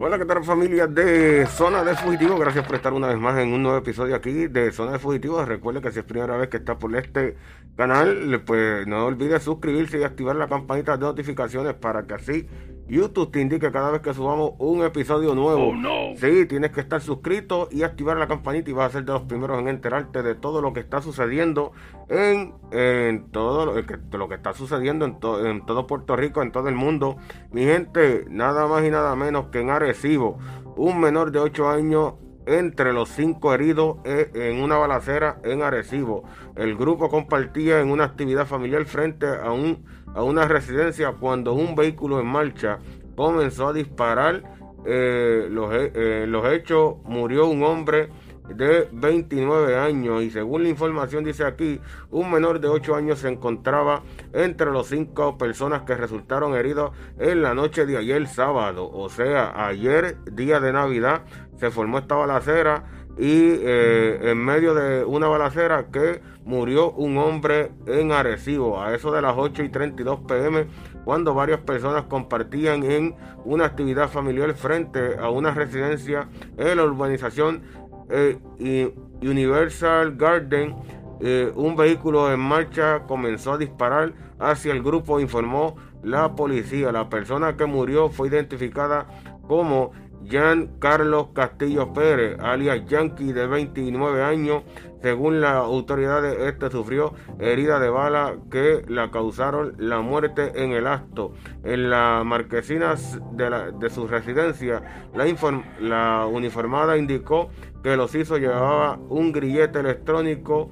Hola, ¿qué tal familia de Zona de Fugitivos? Gracias por estar una vez más en un nuevo episodio aquí de Zona de Fugitivos. Recuerde que si es primera vez que está por este canal, pues no olvide suscribirse y activar la campanita de notificaciones para que así YouTube te indique cada vez que subamos un episodio nuevo. Oh, Sí, tienes que estar suscrito y activar la campanita y vas a ser de los primeros en enterarte de todo lo que está sucediendo en, en todo lo que, lo que está sucediendo en, to- en todo Puerto Rico, en todo el mundo. Mi gente, nada más y nada menos que en Arecibo, un menor de 8 años entre los cinco heridos eh, en una balacera en Arecibo. El grupo compartía en una actividad familiar frente a, un, a una residencia cuando un vehículo en marcha comenzó a disparar. eh, los, eh, los hechos murió un hombre de 29 años y según la información dice aquí, un menor de 8 años se encontraba entre los cinco personas que resultaron heridos en la noche de ayer sábado, o sea, ayer día de Navidad se formó esta balacera y eh, en medio de una balacera que murió un hombre en Arecibo. A eso de las 8 y 32 pm cuando varias personas compartían en una actividad familiar frente a una residencia en la urbanización eh, Universal Garden, eh, un vehículo en marcha comenzó a disparar hacia el grupo, informó la policía. La persona que murió fue identificada como Jean Carlos Castillo Pérez, alias Yankee, de 29 años. Según las autoridades, este sufrió herida de bala que la causaron la muerte en el acto. En la marquesina de, su residencia, la, uniformada indicó que los hizo llevaba un grillete electrónico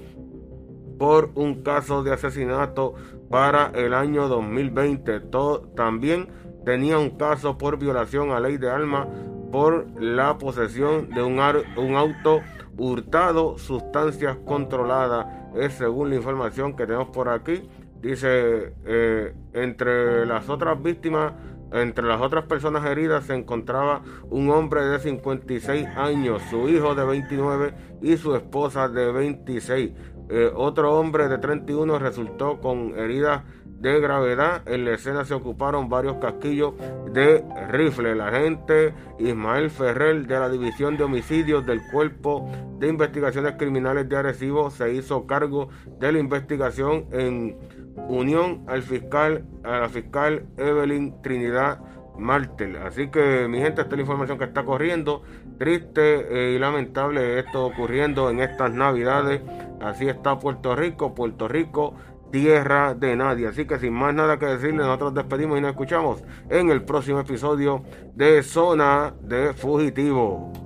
por un caso de asesinato para el año 2020. To- también tenía un caso por violación a ley de armas por la posesión de un, auto hurtado, sustancias controladas, es según la información que tenemos por aquí. Dice, eh, entre las otras víctimas, entre las otras personas heridas se encontraba un hombre de 56 años, su hijo de 29 y su esposa de 26. Eh, otro hombre de 31 resultó con heridas de gravedad. En la escena se ocuparon varios casquillos de rifle. El agente Ismael Ferrer de la División de Homicidios del Cuerpo de Investigaciones Criminales de Arecibo se hizo cargo de la investigación en unión al fiscal, a la fiscal Evelyn Trinidad Martel. Así que mi gente, esta es la información que está corriendo. Triste eh, y lamentable esto ocurriendo en estas navidades. Así está Puerto Rico, Puerto Rico, tierra de nadie. Así que sin más nada que decirle, nosotros despedimos y nos escuchamos en el próximo episodio de Zona de Fugitivo.